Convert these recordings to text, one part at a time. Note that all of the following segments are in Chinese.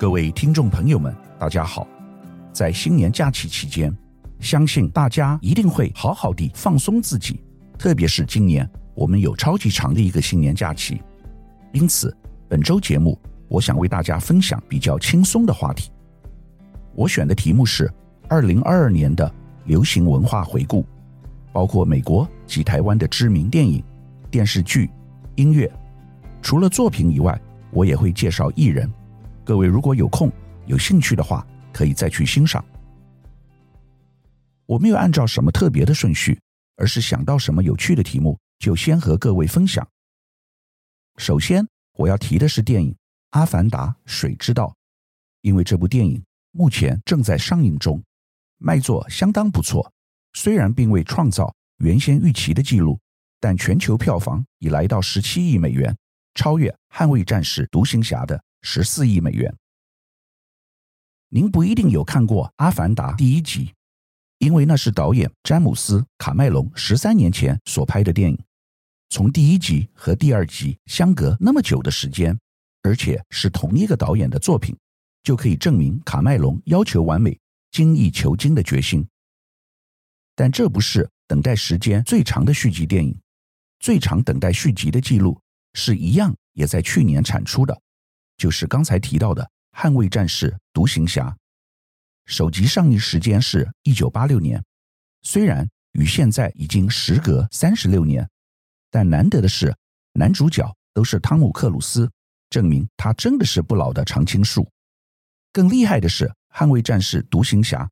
各位听众朋友们，大家好！在新年假期期间，相信大家一定会好好的放松自己，特别是今年我们有超级长的一个新年假期。因此，本周节目我想为大家分享比较轻松的话题。我选的题目是二零二二年的流行文化回顾，包括美国及台湾的知名电影、电视剧、音乐。除了作品以外，我也会介绍艺人。各位如果有空、有兴趣的话，可以再去欣赏。我没有按照什么特别的顺序，而是想到什么有趣的题目，就先和各位分享。首先，我要提的是电影《阿凡达：水之道》，因为这部电影目前正在上映中，卖座相当不错。虽然并未创造原先预期的记录，但全球票房已来到十七亿美元。超越《捍卫战士：独行侠》的十四亿美元。您不一定有看过《阿凡达》第一集，因为那是导演詹姆斯·卡麦隆十三年前所拍的电影。从第一集和第二集相隔那么久的时间，而且是同一个导演的作品，就可以证明卡麦隆要求完美、精益求精的决心。但这不是等待时间最长的续集电影，最长等待续集的记录。是一样，也在去年产出的，就是刚才提到的《捍卫战士：独行侠》。首集上映时间是一九八六年，虽然与现在已经时隔三十六年，但难得的是，男主角都是汤姆·克鲁斯，证明他真的是不老的常青树。更厉害的是，《捍卫战士：独行侠》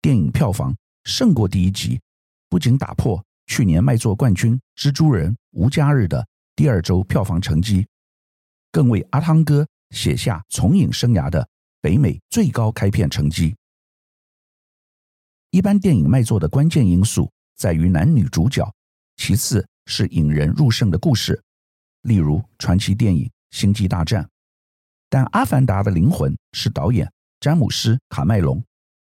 电影票房胜过第一集，不仅打破去年卖座冠军《蜘蛛人：无家日》的。第二周票房成绩，更为阿汤哥写下从影生涯的北美最高开片成绩。一般电影卖座的关键因素在于男女主角，其次是引人入胜的故事，例如传奇电影《星际大战》。但《阿凡达》的灵魂是导演詹姆斯·卡麦隆，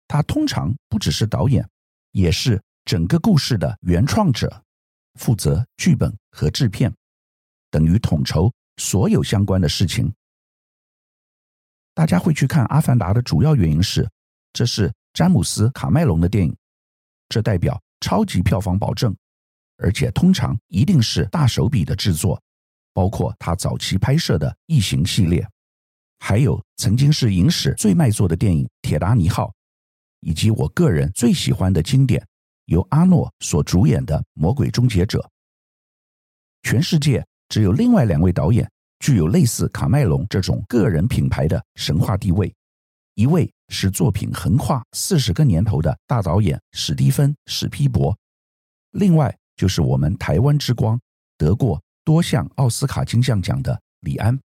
他通常不只是导演，也是整个故事的原创者，负责剧本和制片。等于统筹所有相关的事情。大家会去看《阿凡达》的主要原因是，这是詹姆斯·卡麦隆的电影，这代表超级票房保证，而且通常一定是大手笔的制作，包括他早期拍摄的《异形》系列，还有曾经是影史最卖座的电影《铁达尼号》，以及我个人最喜欢的经典，由阿诺所主演的《魔鬼终结者》。全世界。只有另外两位导演具有类似卡麦隆这种个人品牌的神话地位，一位是作品横跨四十个年头的大导演史蒂芬·史匹伯，另外就是我们台湾之光，得过多项奥斯卡金像奖的李安。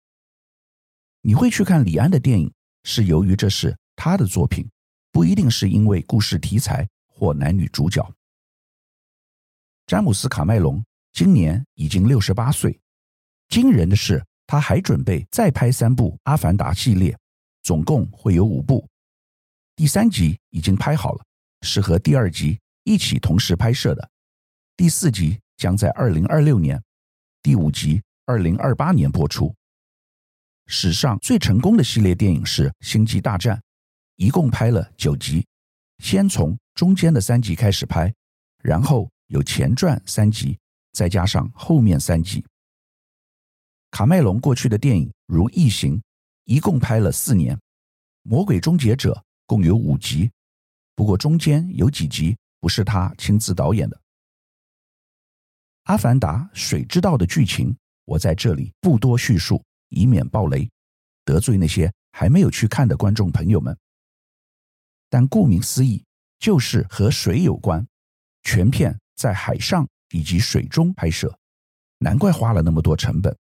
你会去看李安的电影，是由于这是他的作品，不一定是因为故事题材或男女主角。詹姆斯·卡麦隆今年已经六十八岁。惊人的是，他还准备再拍三部《阿凡达》系列，总共会有五部。第三集已经拍好了，是和第二集一起同时拍摄的。第四集将在二零二六年，第五集二零二八年播出。史上最成功的系列电影是《星际大战》，一共拍了九集，先从中间的三集开始拍，然后有前传三集，再加上后面三集。卡麦隆过去的电影如《异形》，一共拍了四年，《魔鬼终结者》共有五集，不过中间有几集不是他亲自导演的。《阿凡达：水之道》的剧情，我在这里不多叙述，以免爆雷，得罪那些还没有去看的观众朋友们。但顾名思义，就是和水有关，全片在海上以及水中拍摄，难怪花了那么多成本。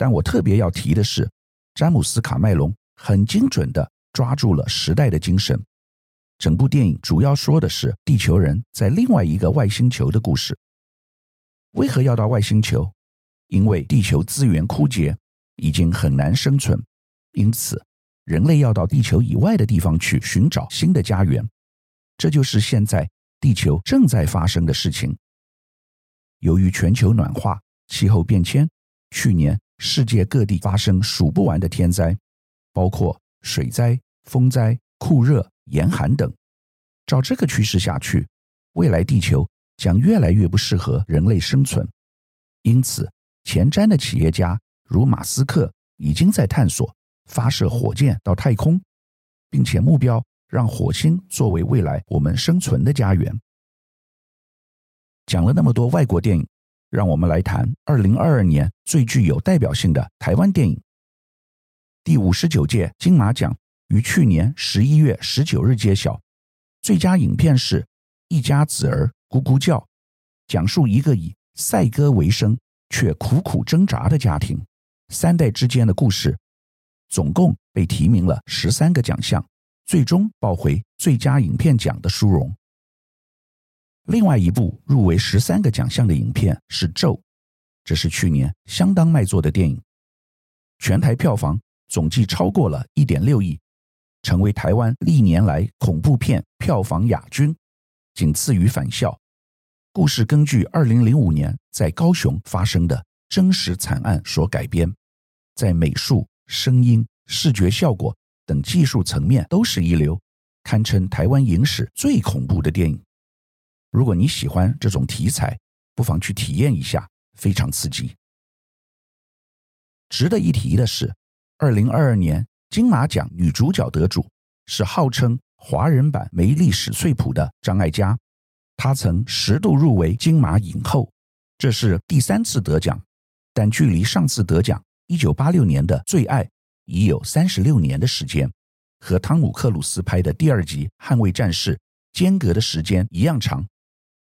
但我特别要提的是，詹姆斯·卡麦隆很精准地抓住了时代的精神。整部电影主要说的是地球人在另外一个外星球的故事。为何要到外星球？因为地球资源枯竭，已经很难生存，因此人类要到地球以外的地方去寻找新的家园。这就是现在地球正在发生的事情。由于全球暖化、气候变迁，去年。世界各地发生数不完的天灾，包括水灾、风灾、酷热、严寒等。照这个趋势下去，未来地球将越来越不适合人类生存。因此，前瞻的企业家如马斯克已经在探索发射火箭到太空，并且目标让火星作为未来我们生存的家园。讲了那么多外国电影，让我们来谈二零二二年最具有代表性的台湾电影。第五十九届金马奖于去年十一月十九日揭晓，最佳影片是《一家子儿咕咕叫》，讲述一个以赛鸽为生却苦苦挣扎的家庭三代之间的故事，总共被提名了十三个奖项，最终抱回最佳影片奖的殊荣。另外一部入围十三个奖项的影片是《咒》，这是去年相当卖座的电影，全台票房总计超过了一点六亿，成为台湾历年来恐怖片票房亚军，仅次于《返校》。故事根据二零零五年在高雄发生的真实惨案所改编，在美术、声音、视觉效果等技术层面都是一流，堪称台湾影史最恐怖的电影。如果你喜欢这种题材，不妨去体验一下，非常刺激。值得一提的是，二零二二年金马奖女主角得主是号称华人版梅莉史翠普的张艾嘉。她曾十度入围金马影后，这是第三次得奖，但距离上次得奖一九八六年的《最爱》已有三十六年的时间，和汤姆克鲁斯拍的第二集《捍卫战士》间隔的时间一样长。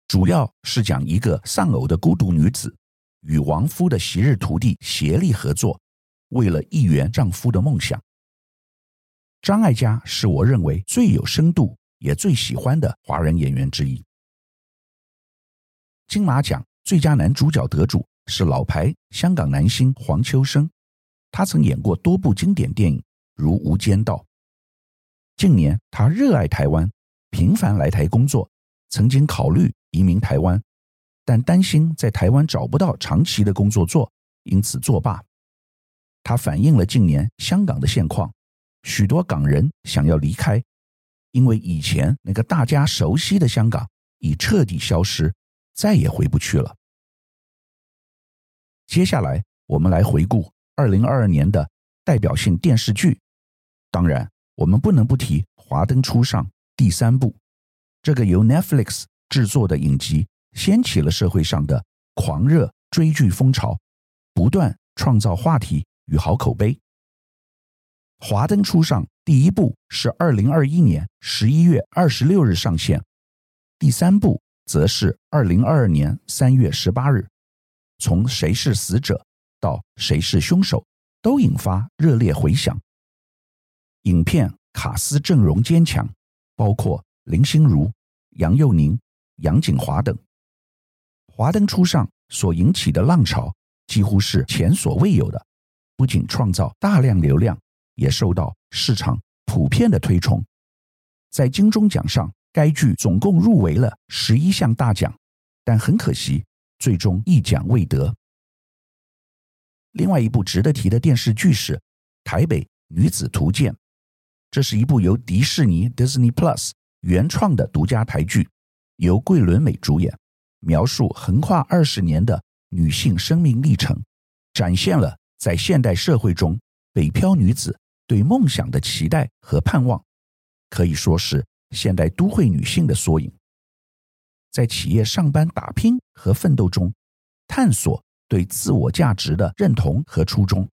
主要是讲一个丧偶的孤独女子与亡夫的昔日徒弟协力合作，为了一圆丈夫的梦想。张艾嘉是我认为最有深度也最喜欢的华人演员之一。金马奖最佳男主角得主是老牌香港男星黄秋生，他曾演过多部经典电影，如《无间道》。近年他热爱台湾，频繁来台工作，曾经考虑移民台湾，但担心在台湾找不到长期的工作做，因此作罢。他反映了近年香港的现况，许多港人想要离开，因为以前那个大家熟悉的香港已彻底消失。再也回不去了。接下来，我们来回顾二零二二年的代表性电视剧。当然，我们不能不提《华灯初上》第三部，这个由 Netflix 制作的影集，掀起了社会上的狂热追剧风潮，不断创造话题与好口碑。《华灯初上》第一部是二零二一年十一月二十六日上线，第三部。则是二零二二年三月十八日，从谁是死者到谁是凶手，都引发热烈回响。影片卡司阵容坚强，包括林心如、杨佑宁、杨谨华等。华灯初上所引起的浪潮几乎是前所未有的，不仅创造大量流量，也受到市场普遍的推崇。在金钟奖上。该剧总共入围了十一项大奖，但很可惜，最终一奖未得。另外一部值得提的电视剧是《台北女子图鉴》，这是一部由迪士尼 （Disney Plus） 原创的独家台剧，由桂纶镁主演，描述横跨二十年的女性生命历程，展现了在现代社会中北漂女子对梦想的期待和盼望，可以说是。现代都会女性的缩影，在企业上班打拼和奋斗中，探索对自我价值的认同和初衷。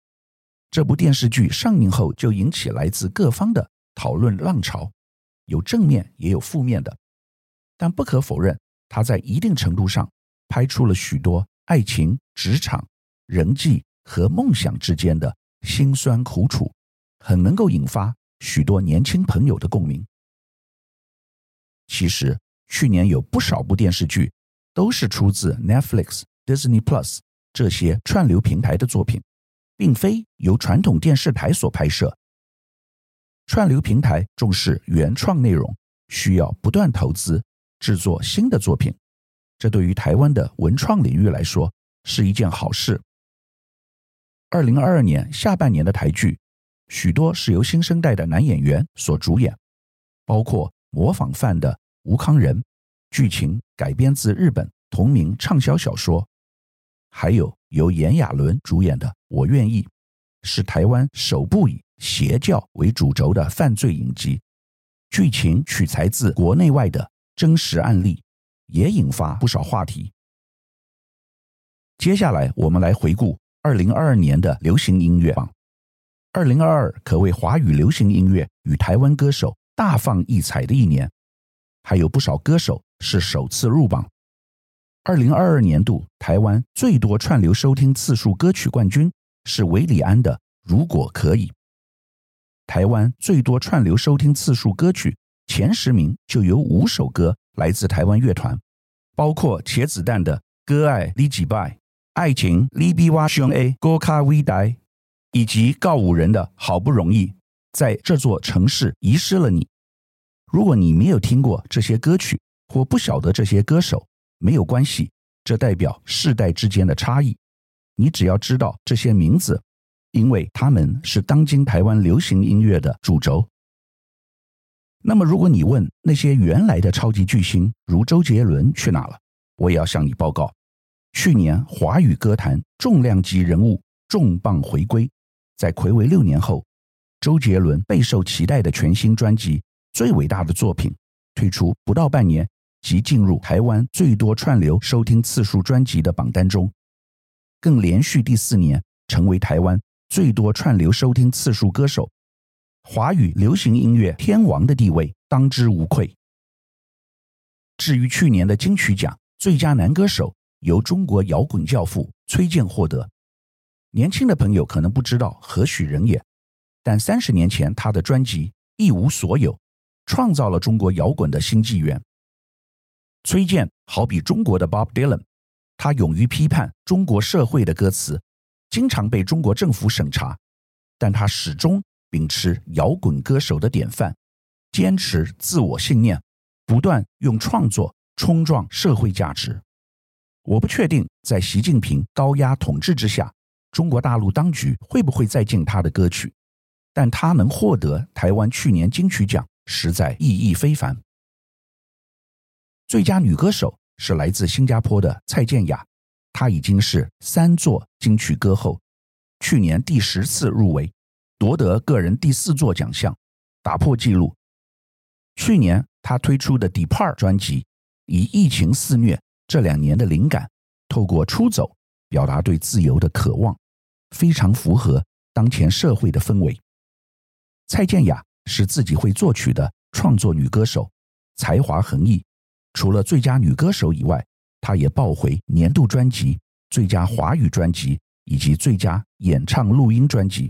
这部电视剧上映后就引起来自各方的讨论浪潮，有正面也有负面的。但不可否认，它在一定程度上拍出了许多爱情、职场、人际和梦想之间的辛酸苦楚，很能够引发许多年轻朋友的共鸣。其实，去年有不少部电视剧都是出自 Netflix、Disney Plus 这些串流平台的作品，并非由传统电视台所拍摄。串流平台重视原创内容，需要不断投资制作新的作品，这对于台湾的文创领域来说是一件好事。二零二二年下半年的台剧，许多是由新生代的男演员所主演，包括模仿犯的吴康仁，剧情改编自日本同名畅销小说，还有由炎亚纶主演的《我愿意》，是台湾首部以邪教为主轴的犯罪影集，剧情取材自国内外的真实案例，也引发不少话题。接下来，我们来回顾二零二二年的流行音乐榜。二零二二可谓华语流行音乐与台湾歌手大放异彩的一年，还有不少歌手是首次入榜。二零二二年度台湾最多串流收听次数歌曲冠军是韦礼安的《如果可以》。台湾最多串流收听次数歌曲前十名就有五首歌来自台湾乐团，包括茄子蛋的《割爱你几摆》、爱情你比我上会更加伟大。以及告五人的好不容易在这座城市遗失了你。如果你没有听过这些歌曲或不晓得这些歌手，没有关系，这代表世代之间的差异。你只要知道这些名字，因为他们是当今台湾流行音乐的主轴。那么，如果你问那些原来的超级巨星如周杰伦去哪了，我也要向你报告，去年华语歌坛重量级人物重磅回归。在睽违六年后，周杰伦备受期待的全新专辑《最伟大的作品》推出不到半年，即进入台湾最多串流收听次数专辑的榜单中，更连续第四年成为台湾最多串流收听次数歌手，华语流行音乐天王的地位当之无愧。至于去年的金曲奖最佳男歌手，由中国摇滚教父崔健获得。年轻的朋友可能不知道何许人也，但三十年前他的专辑《一无所有》创造了中国摇滚的新纪元。崔健好比中国的 Bob Dylan，他勇于批判中国社会的歌词，经常被中国政府审查，但他始终秉持摇滚歌手的典范，坚持自我信念，不断用创作冲撞社会价值。我不确定在习近平高压统治之下，中国大陆当局会不会再禁他的歌曲？但他能获得台湾去年金曲奖，实在意义非凡。最佳女歌手是来自新加坡的蔡健雅，她已经是三座金曲歌后，去年第十次入围，夺得个人第四座奖项，打破纪录。去年她推出的《Depart》专辑，以疫情肆虐这两年的灵感，透过出走表达对自由的渴望。非常符合当前社会的氛围。蔡健雅是自己会作曲的创作女歌手，才华横溢。除了最佳女歌手以外，她也抱回年度专辑、最佳华语专辑以及最佳演唱录音专辑。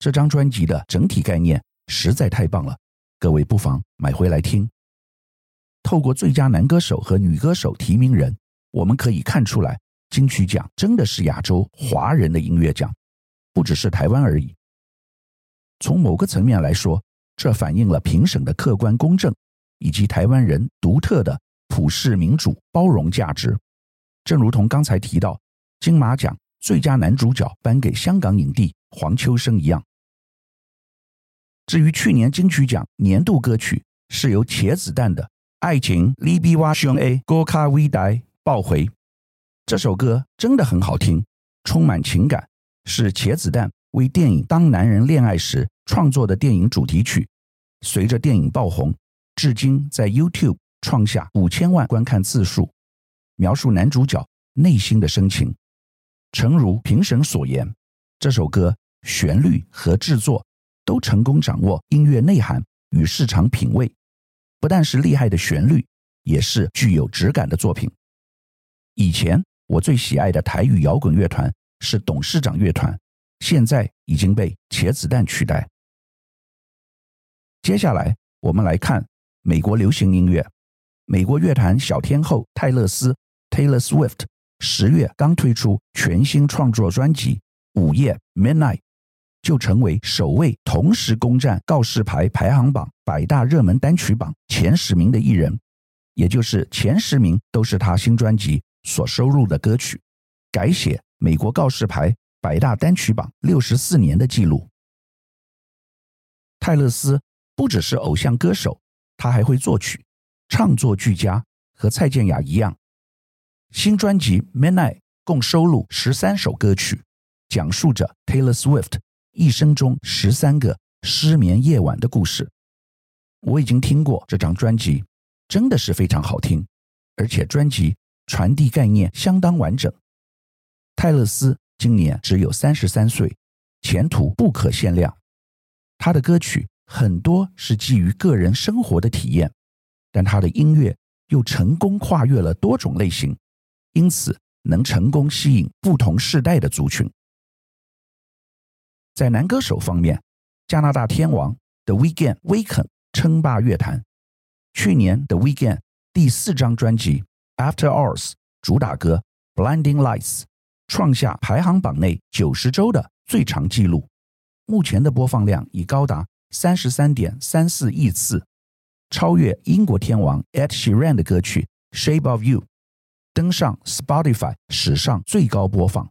这张专辑的整体概念实在太棒了，各位不妨买回来听。透过最佳男歌手和女歌手提名人，我们可以看出来。金曲奖真的是亚洲华人的音乐奖，不只是台湾而已。从某个层面来说，这反映了评审的客观公正，以及台湾人独特的普世民主包容价值。正如同刚才提到，金马奖最佳男主角颁给香港影帝黄秋生一样。至于去年金曲奖年度歌曲，是由茄子蛋的《爱情你比我上会更加伟大》抱回。这首歌真的很好听，充满情感，是茄子蛋为电影《当男人恋爱时》创作的电影主题曲。随着电影爆红，至今在 YouTube 创下五千万观看次数。描述男主角内心的深情，诚如评审所言，这首歌旋律和制作都成功掌握音乐内涵与市场品味，不但是厉害的旋律，也是具有质感的作品。以前。我最喜爱的台语摇滚乐团是董事长乐团，现在已经被茄子蛋取代。接下来，我们来看美国流行音乐。美国乐坛小天后泰勒斯 （Taylor Swift） 十月刚推出全新创作专辑《午夜 Midnight》，就成为首位同时攻占告示牌排行榜百大热门单曲榜前十名的艺人，也就是前十名都是他新专辑。所收录的歌曲，改写美国告示牌百大单曲榜六十四年的记录。泰勒斯不只是偶像歌手，他还会作曲，唱作俱佳，和蔡健雅一样。新专辑《Midnight》共收录十三首歌曲，讲述着 Taylor Swift 一生中十三个失眠夜晚的故事。我已经听过这张专辑，真的是非常好听，而且专辑传递概念相当完整。泰勒斯今年只有三十三岁，前途不可限量。他的歌曲很多是基于个人生活的体验，但他的音乐又成功跨越了多种类型。因此，能成功吸引不同世代的族群。在男歌手方面，加拿大天王 The Weeknd 威肯称霸乐坛。去年 The Weeknd 第四张专辑《After Hours》主打歌《Blinding Lights》创下排行榜内九十周的最长纪录，目前的播放量已高达三十三点三四亿次，超越英国天王 Ed Sheeran 的歌曲《Shape of You》。登上 Spotify 史上最高播放。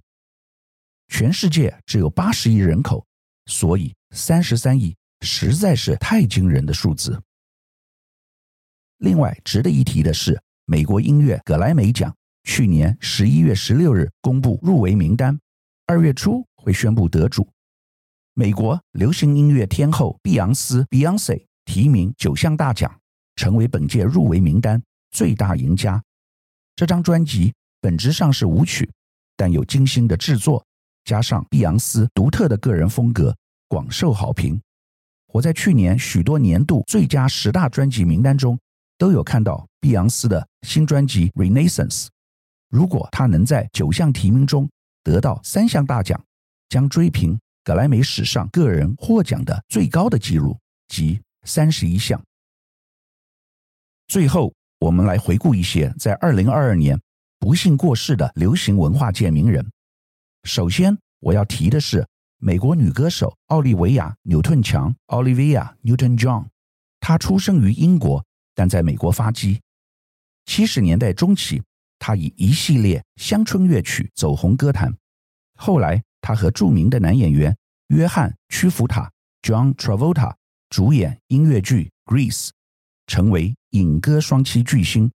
全世界只有八十亿人口，所以三十三亿实在是太惊人的数字。另外，值得一提的是，美国音乐葛莱美奖去年十一月十六日公布入围名单，二月初会宣布得主。美国流行音乐天后碧昂斯 （Beyonce） 提名九项大奖，成为本届入围名单最大赢家。这张专辑本质上是舞曲，但有精心的制作，加上碧昂斯独特的个人风格，广受好评。我在去年许多年度最佳十大专辑名单中都有看到碧昂斯的新专辑《Renaissance》。如果他能在九项提名中得到三项大奖，将追平格莱美史上个人获奖的最高的纪录，即三十一项。最后。我们来回顾一些在二零二二年不幸过世的流行文化界名人。首先，我要提的是美国女歌手奥利维亚·纽顿强 （Olivia Newton-John）。她出生于英国，但在美国发迹。七十年代中期，她以一系列乡村乐曲走红歌坛。后来，她和著名的男演员约翰·屈服塔 （John Travolta） 主演音乐剧《Grease》。成为影歌双栖巨星，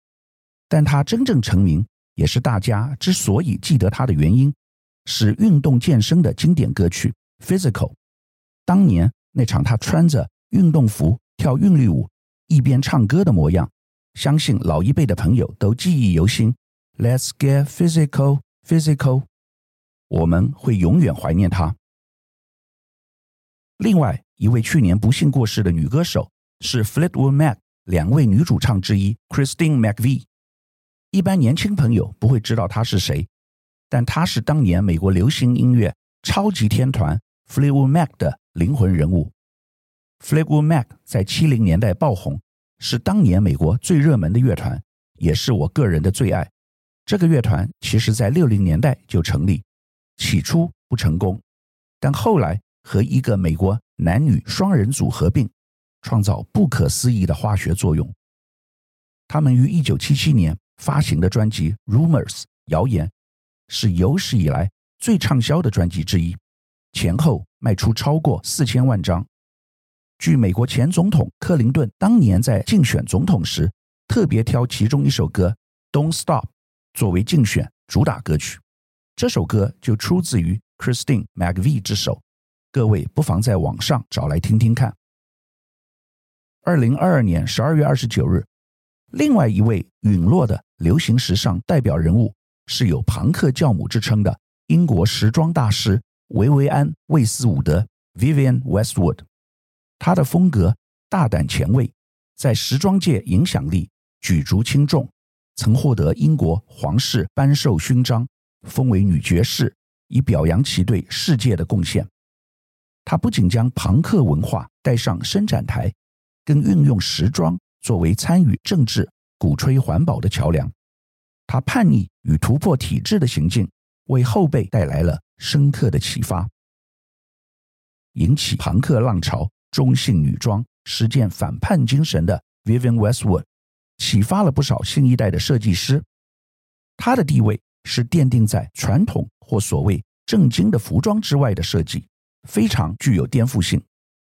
但他真正成名，也是大家之所以记得他的原因，是运动健身的经典歌曲《Physical》。当年那场他穿着运动服跳韵律舞，一边唱歌的模样，相信老一辈的朋友都记忆犹新。Let's get physical, physical，我们会永远怀念他。另外一位去年不幸过世的女歌手是 Fleetwood Mac。两位女主唱之一，Christine McVie，一般年轻朋友不会知道她是谁，但他是当年美国流行音乐超级天团 Flevomac 的灵魂人物。，Flevomac 在七零年代爆红，是当年美国最热门的乐团，也是我个人的最爱。这个乐团其实在六零年代就成立，起初不成功，但后来和一个美国男女双人组合并。创造不可思议的化学作用。他们于一九七七年发行的专辑《Rumors》谣言是有史以来最畅销的专辑之一，前后卖出超过四千万张。据美国前总统克林顿当年在竞选总统时特别挑其中一首歌《Don't Stop》作为竞选主打歌曲，这首歌就出自于 Christine McVie 之手。各位不妨在网上找来听听看。二零二二年十二月二十九日，另外一位陨落的流行时尚代表人物是有“庞克教母”之称的英国时装大师维维安·魏斯伍德 （Vivienne Westwood）。她的风格大胆前卫，在时装界影响力举足轻重，曾获得英国皇室颁授勋章，封为女爵士，以表扬其对世界的贡献。她不仅将庞克文化带上伸展台。更运用时装作为参与政治、鼓吹环保的桥梁。他叛逆与突破体制的行径，为后辈带来了深刻的启发。引起庞克浪潮、中性女装、实践反叛精神的 Vivienne Westwood，启发了不少新一代的设计师。她的地位是奠定在传统或所谓正经的服装之外的设计，非常具有颠覆性。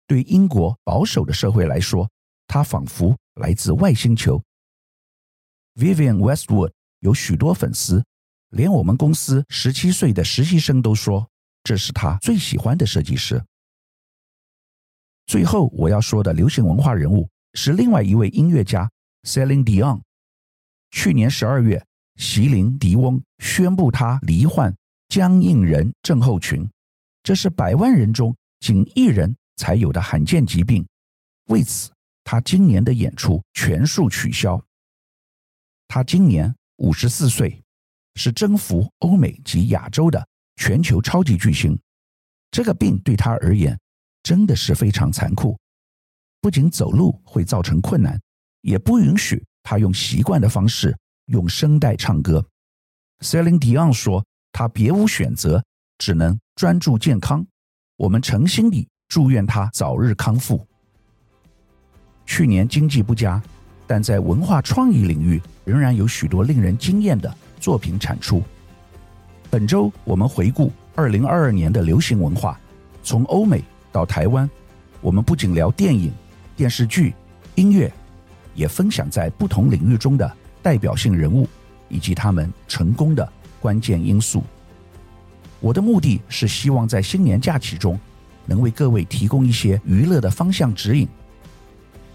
对英国保守的社会来说，他仿佛来自外星球。Vivienne Westwood 有许多粉丝，连我们公司十七岁的实习生都说这是他最喜欢的设计师。最后我要说的流行文化人物是另外一位音乐家 Celine Dion。去年十二月，席琳·迪翁宣布他罹患僵硬人症候群，这是百万人中仅一人才有的罕见疾病。为此，他今年的演出全数取消。他今年五十四岁，是征服欧美及亚洲的全球超级巨星。这个病对他而言，真的是非常残酷，不仅走路会造成困难，也不允许他用习惯的方式用声带唱歌。Celine Dion 说：“他别无选择，只能专注健康。”我们诚心地祝愿他早日康复。去年经济不佳，但在文化创意领域仍然有许多令人惊艳的作品产出。本周我们回顾二零二二年的流行文化，从欧美。到台湾，我们不仅聊电影、电视剧、音乐，也分享在不同领域中的代表性人物以及他们成功的关键因素。我的目的是希望在新年假期中，能为各位提供一些娱乐的方向指引。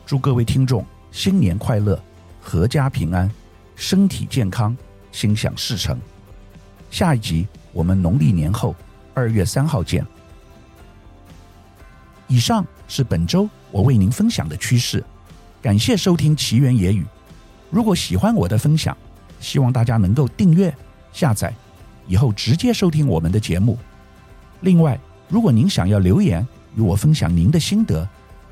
祝各位听众新年快乐，阖家平安，身体健康，心想事成。下一集我们农历年后二月三号见。以上是本周我为您分享的趋势，感谢收听奇缘野语。如果喜欢我的分享，希望大家能够订阅、下载，以后直接收听我们的节目。另外，如果您想要留言与我分享您的心得，